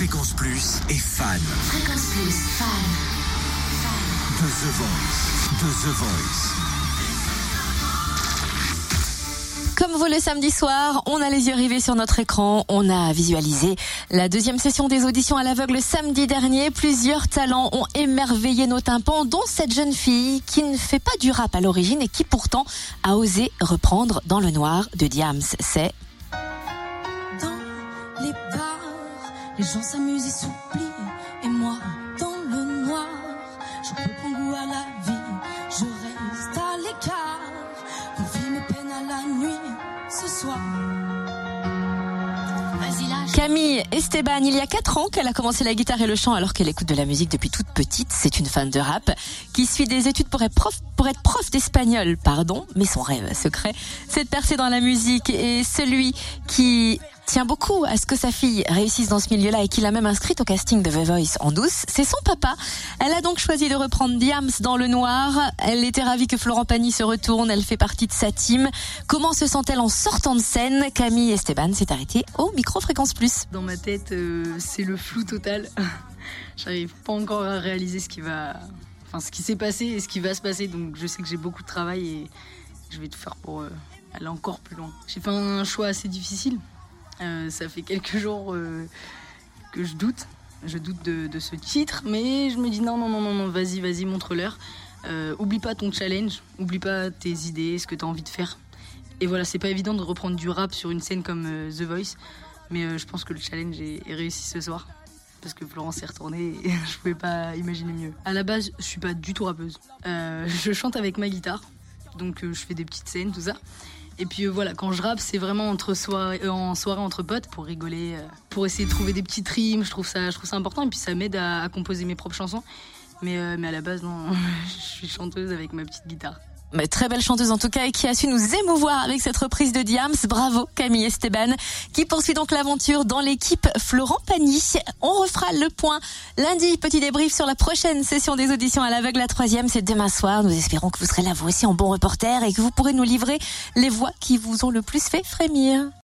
Fréquence Plus est fan. Fréquence Plus, fan. De The Voice. De The Voice. Comme vous le samedi soir, on a les yeux rivés sur notre écran. On a visualisé la deuxième session des auditions à l'aveugle samedi dernier. Plusieurs talents ont émerveillé nos tympans, dont cette jeune fille qui ne fait pas du rap à l'origine et qui pourtant a osé reprendre dans le noir de Diams. C'est les gens s'amusent et s'oublient. Et moi, dans le noir, je reprends goût à la vie. Je reste à l'écart, confie mes peines à la nuit. Ce soir. Camille Esteban. Il y a 4 ans qu'elle a commencé la guitare et le chant alors qu'elle écoute de la musique depuis toute petite. C'est une fan de rap qui suit des études pour être prof, pour être prof d'espagnol, pardon. Mais son rêve secret, c'est de percer dans la musique et celui qui tient beaucoup à ce que sa fille réussisse dans ce milieu-là et qui l'a même inscrite au casting de The Voice en douce, c'est son papa. Elle a donc choisi de reprendre Diams dans le noir. Elle était ravie que Florent Pagny se retourne. Elle fait partie de sa team. Comment se sent-elle en sortant de scène? Camille Esteban s'est arrêtée au micro Fréquence Plus. Dans ma tête, euh, c'est le flou total. J'arrive pas encore à réaliser ce qui va, enfin ce qui s'est passé et ce qui va se passer. Donc je sais que j'ai beaucoup de travail et je vais tout faire pour euh, aller encore plus loin. J'ai fait un choix assez difficile. Euh, ça fait quelques jours euh, que je doute. Je doute de, ce titre, mais je me dis non, non, non, non, non, vas-y, vas-y, montre-leur. Euh, oublie pas ton challenge, oublie pas tes idées, ce que tu as envie de faire. Et voilà, c'est pas évident de reprendre du rap sur une scène comme The Voice, mais je pense que le challenge est, réussi ce soir. Parce que Florence est retournée et je pouvais pas imaginer mieux. À la base, je suis pas du tout rappeuse. Je chante avec ma guitare, donc euh, je fais des petites scènes, tout ça. Et puis euh, voilà, quand je rappe, c'est vraiment entre soirée, euh, en soirée entre potes pour rigoler, pour essayer de trouver des petites rimes. Je trouve ça, important et puis ça m'aide à, composer mes propres chansons. Mais, mais à la base, non, je suis chanteuse avec ma petite guitare. Mais très belle chanteuse en tout cas et qui a su nous émouvoir avec cette reprise de Diams. Bravo Camille Esteban qui poursuit donc l'aventure dans l'équipe Florent Pagny. On refera le point lundi. Petit débrief sur la prochaine session des auditions à l'aveugle. La troisième c'est demain soir. Nous espérons que vous serez là vous aussi en bon reporter et que vous pourrez nous livrer les voix qui vous ont le plus fait frémir.